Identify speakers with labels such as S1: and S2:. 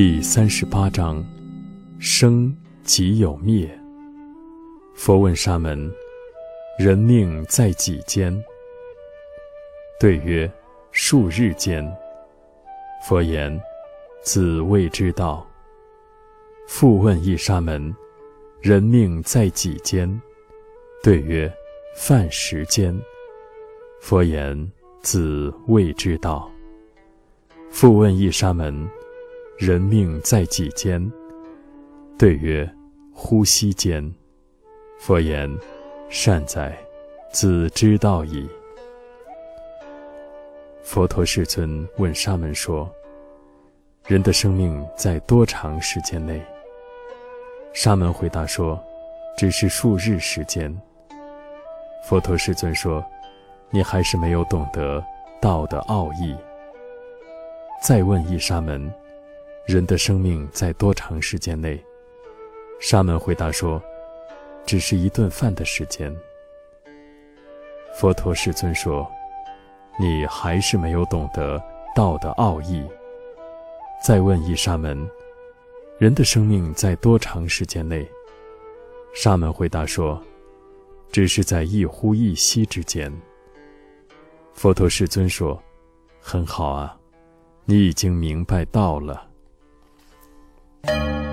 S1: 第三十八章：生即有灭。佛问沙门：“人命在几间？”对曰：“数日间。”佛言：“子未之道。”复问一沙门：“人命在几间？”对曰：“饭时间。”佛言：“子未之道。”复问一沙门：“人命在几间？”对曰：“呼吸间。”佛言：“善哉，子之道矣。”佛陀世尊问沙门说：“人的生命在多长时间内？”沙门回答说：“只是数日时间。”佛陀世尊说：“你还是没有懂得道的奥义。”再问一沙门：“人的生命在多长时间内？”沙门回答说：“只是一顿饭的时间。”佛陀世尊说：“你还是没有懂得道的奥义。”再问一沙门：“人的生命在多长时间内？”沙门回答说。只是在一呼一吸之间。佛陀世尊说：“很好啊，你已经明白道了。” Música